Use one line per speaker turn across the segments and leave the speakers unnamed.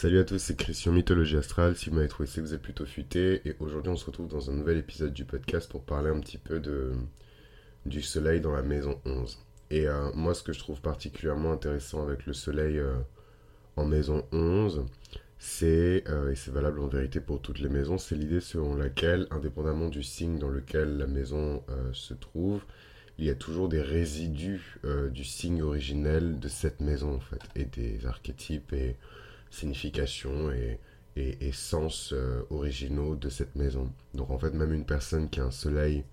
Salut à tous, c'est Christian Mythologie Astrale. Si vous m'avez trouvé, c'est que vous êtes plutôt futé. Et aujourd'hui, on se retrouve dans un nouvel épisode du podcast pour parler un petit peu de, du soleil dans la maison 11. Et euh, moi, ce que je trouve particulièrement intéressant avec le soleil euh, en maison 11, c'est, euh, et c'est valable en vérité pour toutes les maisons, c'est l'idée selon laquelle, indépendamment du signe dans lequel la maison se trouve, il y a toujours des résidus du signe originel de cette maison, en fait, et des archétypes et signification et, et, sens euh, originaux de cette maison. Donc en fait, même une personne qui a un soleil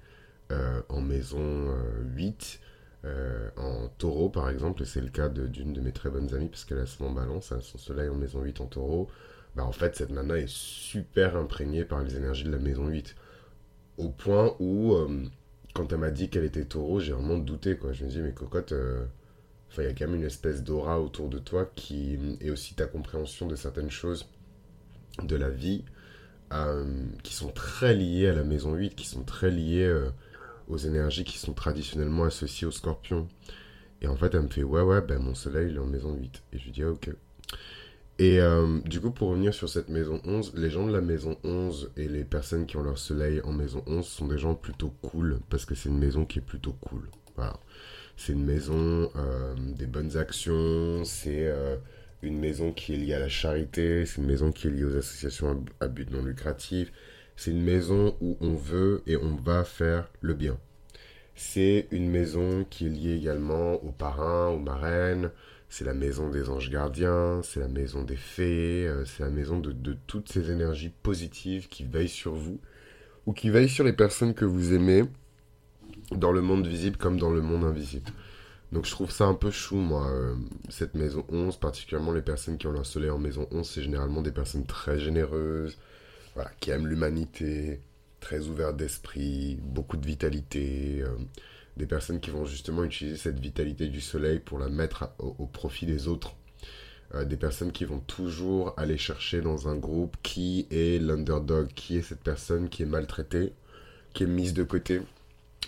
euh, en maison 8, euh, en taureau par exemple, et c'est le cas d'une de, mes très bonnes amies, parce qu'elle a son balance, elle a son soleil en maison 8 en taureau, bah en fait cette nana est super imprégnée par les énergies de la maison 8. Au point où, quand elle m'a dit qu'elle était taureau, j'ai vraiment douté, quoi. Je me dis, mais cocotte Enfin, il y a quand même une espèce d'aura autour de toi qui est aussi ta compréhension de certaines choses de la vie euh, qui sont très liées à la maison 8, qui sont très liées euh, aux énergies qui sont traditionnellement associées au scorpion. Et en fait, elle me fait Ouais, ouais, ben mon soleil il est en maison 8. Et je lui dis ah, Ok. Et euh, du coup, pour revenir sur cette maison 11, les gens de la maison 11 et les personnes qui ont leur soleil en maison 11 sont des gens plutôt cool parce que c'est une maison qui est plutôt cool. Voilà. C'est une maison euh, des bonnes actions, c'est euh, une maison qui est liée à la charité, c'est une maison qui est liée aux associations à, but non lucratif, c'est une maison où on veut et on va faire le bien. C'est une maison qui est liée également aux parrains, aux marraines, c'est la maison des anges gardiens, c'est la maison des fées, euh, c'est la maison de, de, toutes ces énergies positives qui veillent sur vous ou qui veillent sur les personnes que vous aimez dans le monde visible comme dans le monde invisible. Donc je trouve ça un peu chou, moi, euh, cette maison 11, particulièrement les personnes qui ont leur soleil en maison 11, c'est généralement des personnes très généreuses, voilà, qui aiment l'humanité, très ouvertes d'esprit, beaucoup de vitalité, euh, des personnes qui vont justement utiliser cette vitalité du soleil pour la mettre au, profit des autres. Euh, des personnes qui vont toujours aller chercher dans un groupe qui est l'underdog, qui est cette personne qui est maltraitée, qui est mise de côté,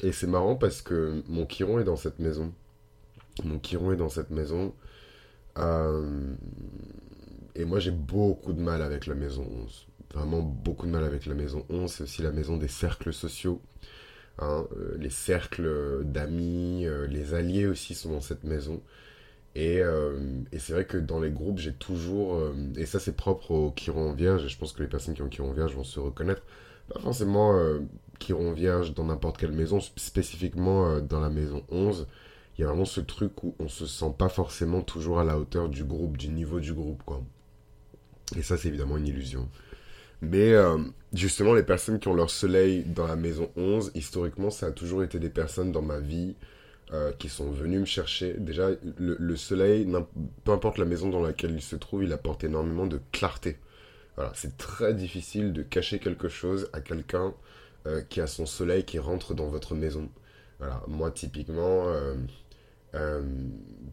et c'est marrant parce que mon Chiron est dans cette maison. Mon Chiron est dans cette maison. Euh, et moi, j'ai beaucoup de mal avec la maison 11. Vraiment beaucoup de mal avec la maison 11. C'est aussi la maison des cercles sociaux. Hein. Euh, les cercles d'amis, euh, les alliés aussi sont dans cette maison. Et, c'est vrai que dans les groupes, j'ai toujours. et ça, c'est propre au Chiron Vierge. Et je pense que les personnes qui ont Chiron Vierge vont se reconnaître. Pas forcément qui rend vierge dans n'importe quelle maison, spécifiquement euh, dans la maison 11, il y a vraiment ce truc où on se sent pas forcément toujours à la hauteur du groupe, du niveau du groupe, quoi. Et ça, c'est évidemment une illusion. Mais euh, justement, les personnes qui ont leur soleil dans la maison 11, historiquement, ça a toujours été des personnes dans ma vie euh, qui sont venues me chercher. Déjà, le, le soleil, peu importe la maison dans laquelle il se trouve, il apporte énormément de clarté. Voilà, c'est très difficile de cacher quelque chose à quelqu'un euh, qui a son soleil qui rentre dans votre maison. Voilà, moi typiquement, euh, euh,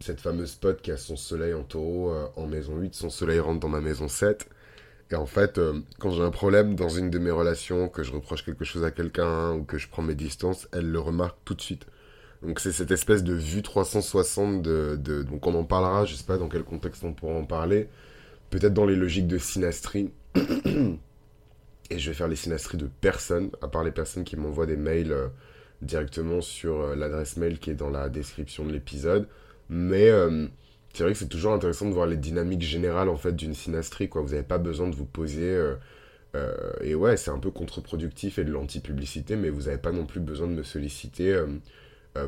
cette fameuse spot qui a son soleil en taureau en maison 8, son soleil rentre dans ma maison 7. Et en fait, quand j'ai un problème dans une de mes relations, que je reproche quelque chose à quelqu'un ou que je prends mes distances, elle le remarque tout de suite. Donc c'est cette espèce de vue 360 de, de, Donc on en parlera, je sais pas dans quel contexte on pourra en parler. Peut-être dans les logiques de synastrie. Et je vais faire les synastries de personne, à part les personnes qui m'envoient des mails euh, directement sur euh, l'adresse mail qui est dans la description de l'épisode. Mais euh, c'est vrai que c'est toujours intéressant de voir les dynamiques générales en fait d'une synastrie. Quoi. Vous n'avez pas besoin de vous poser. et ouais, c'est un peu contre-productif et de l'anti-publicité, mais vous n'avez pas non plus besoin de me solliciter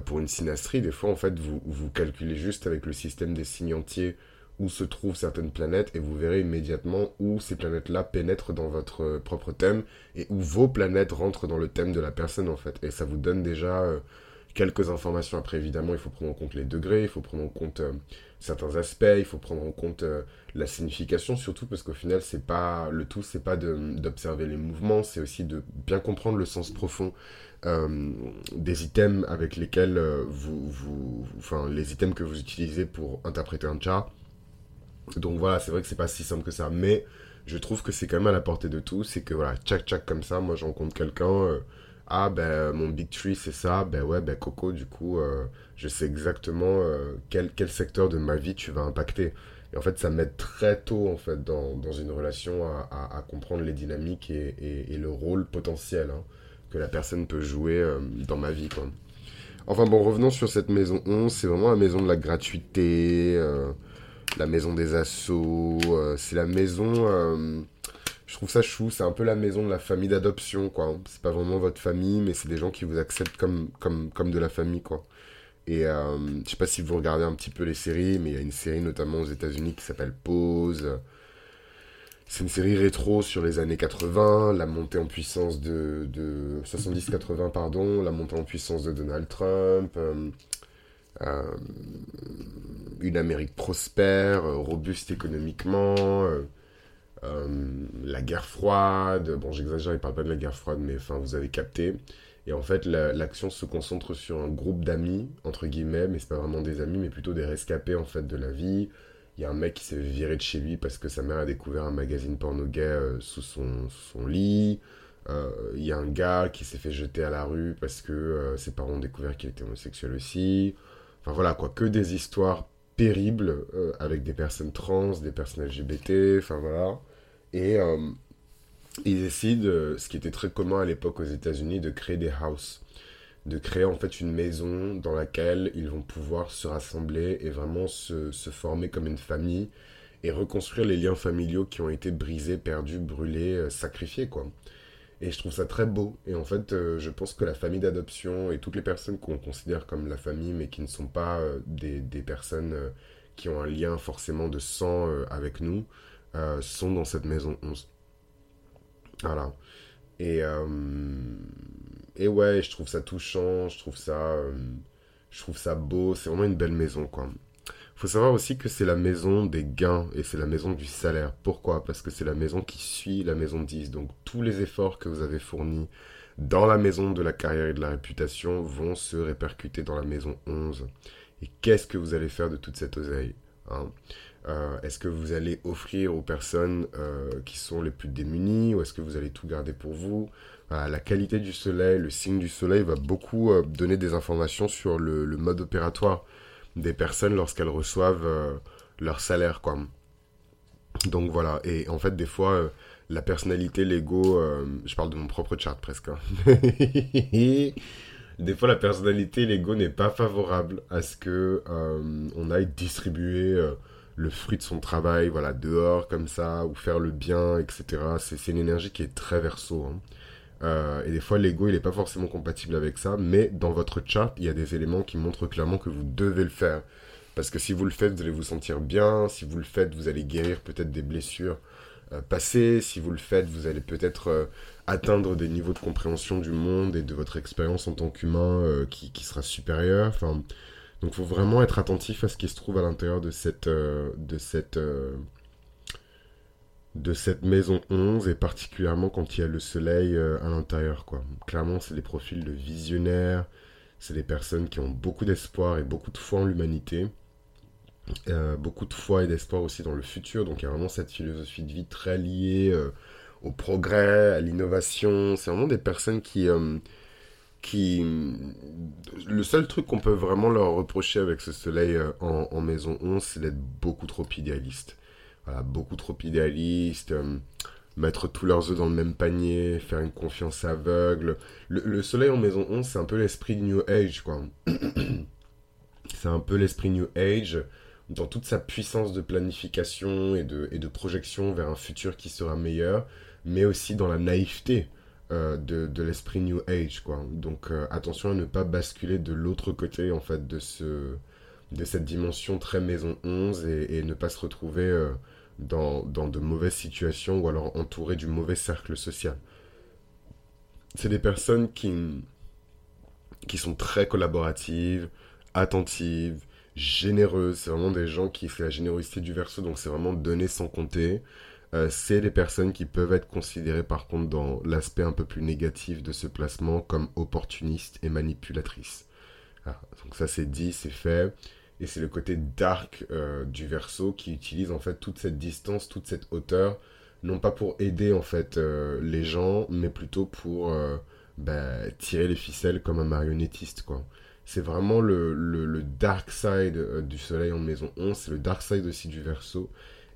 pour une synastrie. Des fois, en fait, vous, vous calculez juste avec le système des signes entiers où se trouvent certaines planètes et vous verrez immédiatement où ces planètes-là pénètrent dans votre euh, propre thème et où vos planètes rentrent dans le thème de la personne en fait. Et ça vous donne déjà euh, quelques informations. Après évidemment il faut prendre en compte les degrés, il faut prendre en compte euh, certains aspects, il faut prendre en compte la signification surtout parce qu'au final c'est pas le tout c'est pas d'observer les mouvements, c'est aussi de bien comprendre le sens profond des items avec lesquels vous, vous, enfin les items que vous utilisez pour interpréter un chart donc voilà, c'est vrai que c'est pas si simple que ça, mais je trouve que c'est quand même à la portée de tous. C'est que voilà, tchac tchac comme ça, moi je rencontre quelqu'un, euh, ah ben mon big tree c'est ça, ben ouais, ben Coco, du coup, euh, je sais exactement euh, quel, quel secteur de ma vie tu vas impacter. Et en fait, ça m'aide très tôt, en fait, dans, dans une relation à, comprendre les dynamiques et, et, le rôle potentiel hein, que la personne peut jouer dans ma vie, quoi. Enfin bon, revenons sur cette maison 11. C'est vraiment la maison de la gratuité, la maison des assauts. Euh, c'est la maison... je trouve ça chou. C'est un peu la maison de la famille d'adoption, quoi. C'est pas vraiment votre famille, mais c'est des gens qui vous acceptent comme, comme, comme de la famille, quoi. Et euh, je sais pas si vous regardez un petit peu les séries, mais il y a une série notamment aux États-Unis qui s'appelle Pause. C'est une série rétro sur les années 80, la montée en puissance de, de 70-80, pardon, la montée en puissance de Donald Trump, euh, euh, une Amérique prospère, robuste économiquement, la guerre froide. Bon, j'exagère, il parle pas de la guerre froide, mais enfin, vous avez capté. Et en fait, l'action se concentre sur un groupe d'amis, entre guillemets, mais c'est pas vraiment des amis, mais plutôt des rescapés en fait de la vie. Il y a un mec qui s'est viré de chez lui parce que sa mère a découvert un magazine porno gay euh, sous, son, lit. Euh, il y a un gars qui s'est fait jeter à la rue parce que euh, ses parents ont découvert qu'il était homosexuel aussi. Enfin voilà quoi, que des histoires terribles avec des personnes trans, des personnes LGBT, enfin voilà. Et ils décident, euh, ce qui était très commun à l'époque aux États-Unis, de créer des houses, de créer en fait une maison dans laquelle ils vont pouvoir se rassembler et vraiment se, se former comme une famille et reconstruire les liens familiaux qui ont été brisés, perdus, brûlés, euh, sacrifiés quoi. Et je trouve ça très beau. Et en fait, euh, je pense que la famille d'adoption et toutes les personnes qu'on considère comme la famille, mais qui ne sont pas des, des, personnes qui ont un lien forcément de sang avec nous, sont dans cette maison 11. Voilà. Et, euh, et ouais, je trouve ça touchant, je trouve ça, euh, je trouve ça beau, c'est vraiment une belle maison, quoi. Faut savoir aussi que c'est la maison des gains et c'est la maison du salaire. Pourquoi? Parce que c'est la maison qui suit la maison 10. Donc tous les efforts que vous avez fournis dans la maison de la carrière et de la réputation vont se répercuter dans la maison 11. Et qu'est-ce que vous allez faire de toute cette oseille hein? Euh, est-ce que vous allez offrir aux personnes euh, qui sont les plus démunies ou est-ce que vous allez tout garder pour vous? La qualité du soleil, le signe du soleil va beaucoup euh, donner des informations sur le, mode opératoire des personnes lorsqu'elles reçoivent leur salaire. Quoi. Donc voilà, et en fait des fois la personnalité, l'ego, je parle de mon propre chart presque. Hein. des fois la personnalité, l'ego n'est pas favorable à ce que on aille distribuer le fruit de son travail, voilà, dehors comme ça, ou faire le bien, etc. C'est une énergie qui est très verso. Hein. Euh, et des fois, l'ego, il n'est pas forcément compatible avec ça, mais dans votre chart, il y a des éléments qui montrent clairement que vous devez le faire. Parce que si vous le faites, vous allez vous sentir bien. Si vous le faites, vous allez guérir peut-être des blessures euh, passées. Si vous le faites, vous allez peut-être euh, atteindre des niveaux de compréhension du monde et de votre expérience en tant qu'humain qui, sera supérieur. Enfin, donc il faut vraiment être attentif à ce qui se trouve à l'intérieur de cette, de, cette, de cette maison 11 et particulièrement quand il y a le soleil euh, à l'intérieur. Quoi. Clairement, c'est des profils de visionnaires, c'est des personnes qui ont beaucoup d'espoir et beaucoup de foi en l'humanité. beaucoup de foi et d'espoir aussi dans le futur. Donc il y a vraiment cette philosophie de vie très liée au progrès, à l'innovation. C'est vraiment des personnes qui qui le seul truc qu'on peut vraiment leur reprocher avec ce soleil euh, en, maison 11 c'est d'être beaucoup trop idéaliste beaucoup trop idéaliste euh, mettre tous leurs œufs dans le même panier faire une confiance aveugle le, soleil en maison 11 c'est un peu l'esprit New Age quoi c'est un peu l'esprit New Age dans toute sa puissance de planification et de, et de projection vers un futur qui sera meilleur mais aussi dans la naïveté euh, de, l'esprit New Age, quoi. Donc euh, attention à ne pas basculer de l'autre côté, en fait, de, ce, de cette dimension très maison 11 et, ne pas se retrouver dans, dans, de mauvaises situations ou alors entouré du mauvais cercle social. C'est des personnes qui, qui sont très collaboratives, attentives, généreuses. C'est vraiment des gens qui, c'est la générosité du verso, donc c'est vraiment donner sans compter. Euh, c'est des personnes qui peuvent être considérées par contre dans l'aspect un peu plus négatif de ce placement comme opportunistes et manipulatrices. Ah, donc ça c'est dit, c'est fait. Et c'est le côté dark euh, du verso qui utilise en fait toute cette distance, toute cette hauteur, non pas pour aider en fait euh, les gens, mais plutôt pour bah, tirer les ficelles comme un marionnettiste quoi. c'est vraiment le, dark side euh, du soleil en maison 11, c'est le dark side aussi du verso.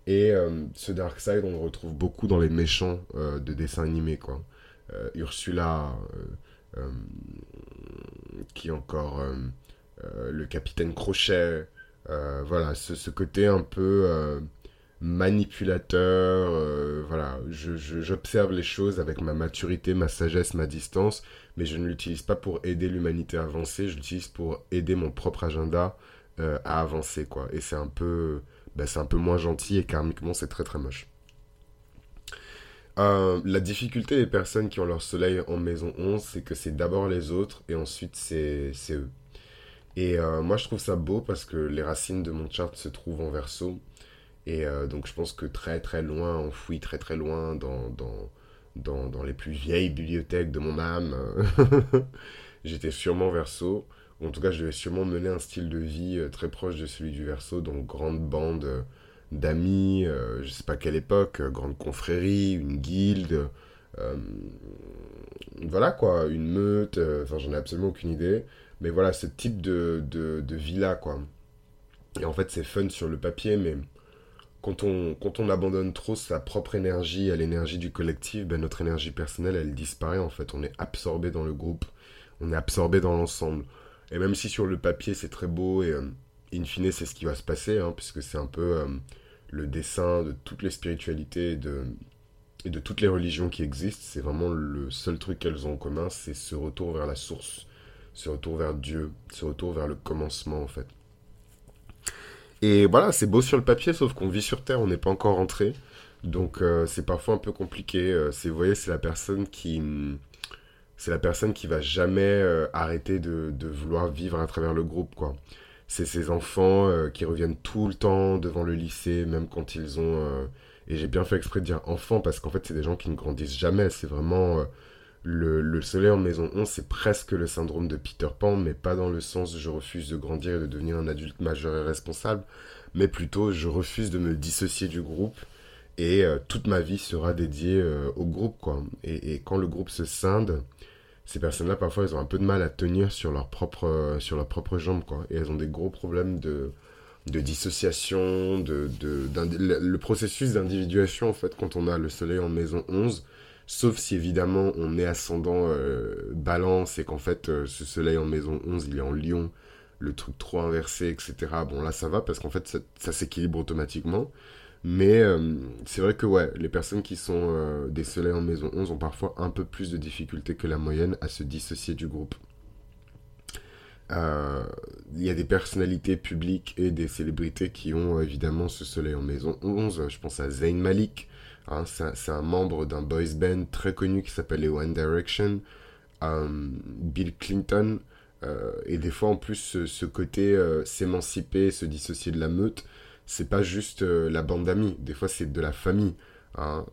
Et euh, ce dark side, on le retrouve beaucoup dans les méchants euh, de dessins animés, quoi. Ursula, qui encore le capitaine Crochet, voilà, ce, côté un peu manipulateur, euh, voilà, j'observe les choses avec ma maturité, ma sagesse, ma distance, mais je ne l'utilise pas pour aider l'humanité à avancer, je l'utilise pour aider mon propre agenda euh, à avancer, quoi. Et c'est un peu, bah, c'est un peu moins gentil et karmiquement c'est très très moche. Euh, la difficulté des personnes qui ont leur soleil en maison 11, c'est que c'est d'abord les autres et ensuite c'est eux. Et moi je trouve ça beau parce que les racines de mon chart se trouvent en verso et euh, donc je pense que très très loin, enfoui très très loin dans, dans, dans, les plus vieilles bibliothèques de mon âme, j'étais sûrement verso. En tout cas, je devais sûrement mener un style de vie euh, très proche de celui du verso, donc grande bande euh, d'amis, je sais pas quelle époque, grande confrérie, une guilde, voilà quoi, une meute, enfin j'en ai absolument aucune idée. Mais voilà, ce type de, de, de vie-là, quoi. Et en fait, c'est fun sur le papier, mais quand on, quand on abandonne trop sa propre énergie à l'énergie du collectif, ben notre énergie personnelle, elle disparaît en fait. On est absorbé dans le groupe, on est absorbé dans l'ensemble. Et même si sur le papier c'est très beau et euh, in fine c'est ce qui va se passer, hein, puisque c'est un peu euh, le dessin de toutes les spiritualités de, et de toutes les religions qui existent, c'est vraiment le seul truc qu'elles ont en commun, c'est ce retour vers la source, ce retour vers Dieu, ce retour vers le commencement en fait. Et voilà, c'est beau sur le papier, sauf qu'on vit sur Terre, on n'est pas encore rentré. Donc euh, c'est parfois un peu compliqué. Euh, c'est, vous voyez, c'est la personne qui... C'est la personne qui va jamais euh, arrêter de, de, vouloir vivre à travers le groupe, quoi. C'est ces enfants qui reviennent tout le temps devant le lycée, même quand ils ont... Et j'ai bien fait exprès de dire enfants, parce qu'en fait, c'est des gens qui ne grandissent jamais. C'est vraiment le, soleil en maison 11, c'est presque le syndrome de Peter Pan, mais pas dans le sens je refuse de grandir et de devenir un adulte majeur et responsable, mais plutôt je refuse de me dissocier du groupe et euh, toute ma vie sera dédiée euh, au groupe, quoi. Et, quand le groupe se scinde, ces personnes-là, parfois, elles ont un peu de mal à tenir sur leurs propres, sur leurs propres jambes, quoi. Et elles ont des gros problèmes de, de dissociation, de, le processus d'individuation, en fait, quand on a le soleil en maison 11, Sauf si évidemment on est ascendant euh, balance et qu'en fait euh, ce soleil en maison 11 il est en lion, le truc trop inversé, etc. Bon là ça va parce qu'en fait ça, s'équilibre automatiquement. Mais euh, c'est vrai que ouais, les personnes qui sont des soleils en maison 11 ont parfois un peu plus de difficultés que la moyenne à se dissocier du groupe. Il y a des personnalités publiques et des célébrités qui ont évidemment ce soleil en maison 11. Je pense à Zayn Malik, Hein, c'est un membre d'un boys band très connu qui s'appelle les One Direction. Euh, Bill Clinton. Euh, et des fois, en plus, ce, côté euh, s'émanciper, se dissocier de la meute, c'est pas juste la bande d'amis. Des fois, c'est de la famille. Hein.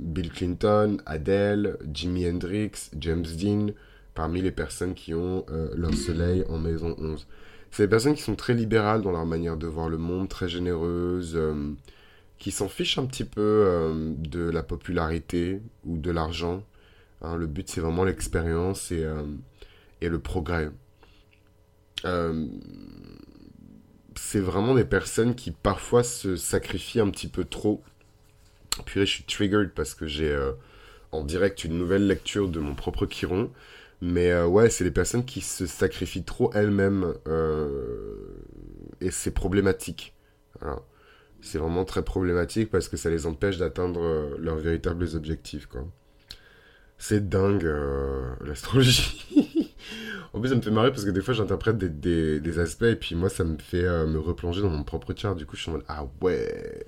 Bill Clinton, Adele, Jimi Hendrix, James Dean, parmi les personnes qui ont leur soleil en maison 11. C'est des personnes qui sont très libérales dans leur manière de voir le monde, très généreuses qui s'en fichent un petit peu euh, de la popularité ou de l'argent. Hein. le but, c'est vraiment l'expérience et, euh, et, le progrès. Euh, c'est vraiment des personnes qui parfois se sacrifient un petit peu trop. Puis je suis triggered parce que j'ai en direct une nouvelle lecture de mon propre Chiron. Mais ouais, c'est des personnes qui se sacrifient trop elles-mêmes et c'est problématique. C'est vraiment très problématique parce que ça les empêche d'atteindre euh, leurs véritables objectifs. C'est dingue, euh, l'astrologie. en plus, ça me fait marrer parce que des fois, j'interprète des, aspects et puis moi, ça me fait euh, me replonger dans mon propre chart. Du coup, je suis en mode, ah ouais.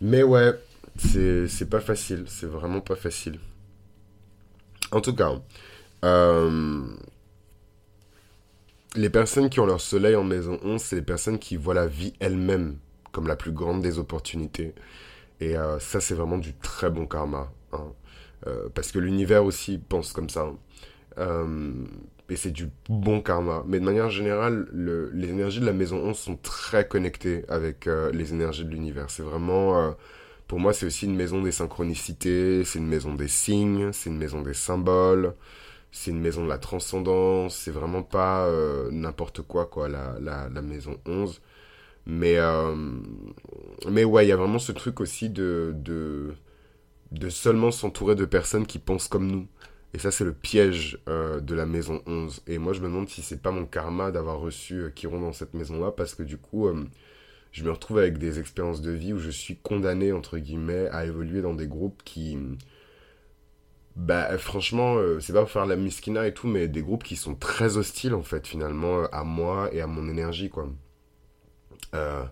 Mais ouais, c'est pas facile. C'est vraiment pas facile. En tout cas, les personnes qui ont leur soleil en maison 11, c'est les personnes qui voient la vie elle-même comme la plus grande des opportunités. Et euh, ça, c'est vraiment du très bon karma. Hein. Euh, parce que l'univers aussi pense comme ça. Hein. Euh, et c'est du bon karma. Mais de manière générale, le, les énergies de la maison 11 sont très connectées avec les énergies de l'univers. C'est vraiment... pour moi, c'est aussi une maison des synchronicités, c'est une maison des signes, c'est une maison des symboles. C'est une maison de la transcendance, c'est vraiment pas n'importe quoi, quoi, la, la, maison 11. Mais, mais ouais, il y a vraiment ce truc aussi de, de, de seulement s'entourer de personnes qui pensent comme nous. Et ça, c'est le piège de la maison 11. Et moi, je me demande si c'est pas mon karma d'avoir reçu Kiron dans cette maison-là, parce que du coup, je me retrouve avec des expériences de vie où je suis condamné, entre guillemets, à évoluer dans des groupes qui... Bah franchement, euh, c'est pas pour faire la miskina et tout, mais des groupes qui sont très hostiles, en fait, finalement, à moi et à mon énergie, quoi. Euh,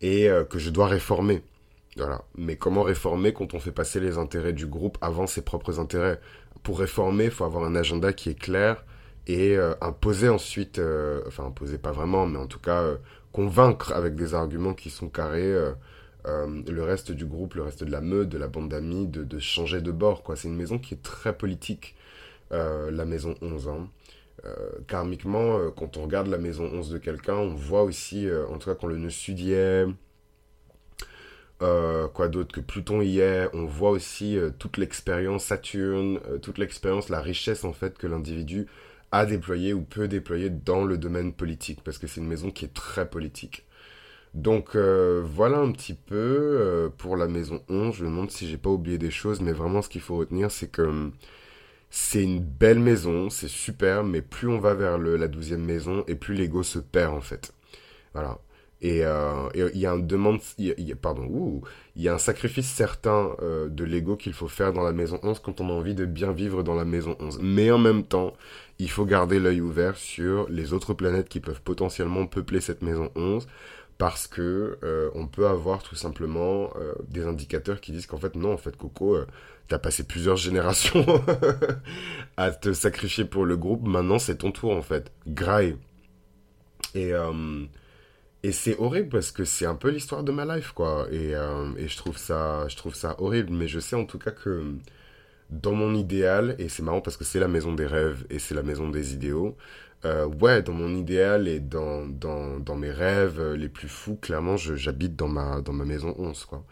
et euh, que je dois réformer. Voilà. Mais comment réformer quand on fait passer les intérêts du groupe avant ses propres intérêts? Pour réformer, il faut avoir un agenda qui est clair et imposer ensuite, enfin imposer pas vraiment, mais en tout cas convaincre avec des arguments qui sont carrés euh, euh, le reste du groupe, le reste de la meute, de la bande d'amis, de, changer de bord. quoi. C'est une maison qui est très politique, euh, la maison 11. Hein. karmiquement, quand on regarde la maison 11 de quelqu'un, on voit aussi, en tout cas quand le nœud sud y est, quoi d'autre que Pluton y est, on voit aussi toute l'expérience Saturne, toute l'expérience, la richesse en fait que l'individu à déployer ou peut déployer dans le domaine politique, parce que c'est une maison qui est très politique. Donc euh, voilà un petit peu euh, pour la maison 11. Je me demande si j'ai pas oublié des choses, mais vraiment ce qu'il faut retenir, c'est que hum, c'est une belle maison, c'est super, mais plus on va vers le, la douzième maison, et plus l'ego se perd en fait. Voilà. Et euh, il y a un demande, pardon, il y a un sacrifice certain de l'ego qu'il faut faire dans la maison 11 quand on a envie de bien vivre dans la maison 11. Mais en même temps, il faut garder l'œil ouvert sur les autres planètes qui peuvent potentiellement peupler cette maison 11 parce que euh, on peut avoir tout simplement euh, des indicateurs qui disent qu'en fait non en fait Coco euh, t'as passé plusieurs générations à te sacrifier pour le groupe. Maintenant c'est ton tour en fait. Graille. Et et c'est horrible parce que c'est un peu l'histoire de ma life quoi. Et, et je trouve ça je trouve ça horrible. Mais je sais en tout cas que dans mon idéal, et c'est marrant parce que c'est la maison des rêves et c'est la maison des idéaux, euh, ouais, dans mon idéal et dans, dans, dans mes rêves euh, les plus fous, clairement, j'habite dans ma, dans ma maison 11, quoi.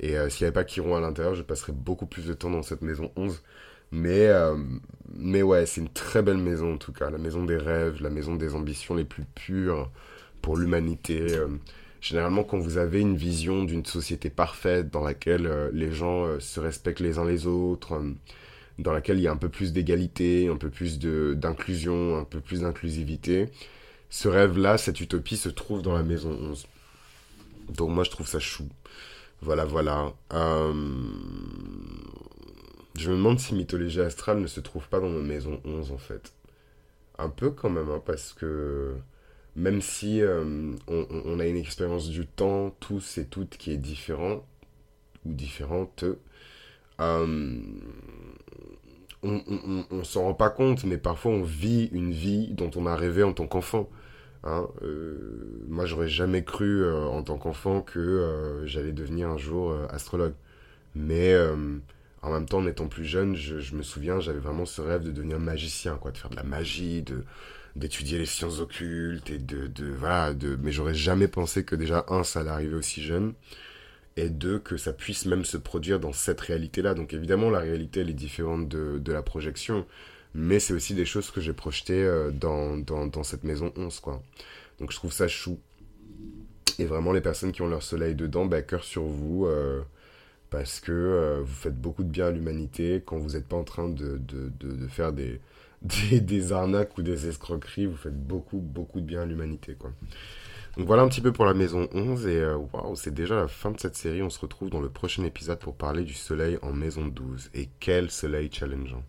Et euh, s'il n'y avait pas Chiron à l'intérieur, je passerais beaucoup plus de temps dans cette maison 11. Mais, mais ouais, c'est une très belle maison en tout cas. La maison des rêves, la maison des ambitions les plus pures pour l'humanité. Généralement, quand vous avez une vision d'une société parfaite dans laquelle les gens se respectent les uns les autres, dans laquelle il y a un peu plus d'égalité, un peu plus d'inclusion, un peu plus d'inclusivité, ce rêve-là, cette utopie se trouve dans la maison 11. Donc moi, je trouve ça chou. Voilà, voilà. Je me demande si Mythologie Astrale ne se trouve pas dans ma maison 11, en fait. Un peu quand même, hein, parce que même si euh, on, a une expérience du temps, tous et toutes, qui est différent, ou différente, euh, on, s'en rend pas compte, mais parfois on vit une vie dont on a rêvé en tant qu'enfant. Hein. Euh, moi, j'aurais jamais cru en tant qu'enfant que j'allais devenir un jour astrologue. Mais en même temps, en étant plus jeune, je, je me souviens, j'avais vraiment ce rêve de devenir magicien, quoi, de faire de la magie, de, d'étudier les sciences occultes et de, de voilà de mais j'aurais jamais pensé que déjà un ça allait arriver aussi jeune et deux que ça puisse même se produire dans cette réalité là donc évidemment la réalité elle est différente de, de la projection mais c'est aussi des choses que j'ai projetées euh, dans, dans, dans, cette maison 11 quoi. Donc je trouve ça chou. Et vraiment les personnes qui ont leur soleil dedans bah cœur sur vous euh, parce que euh, vous faites beaucoup de bien à l'humanité. Quand vous n'êtes pas en train de, de, de faire des des, arnaques ou des escroqueries, vous faites beaucoup, beaucoup de bien à l'humanité, quoi. Donc voilà un petit peu pour la maison 11 et euh, waouh, c'est déjà la fin de cette série. On se retrouve dans le prochain épisode pour parler du soleil en maison 12. Et quel soleil challengeant.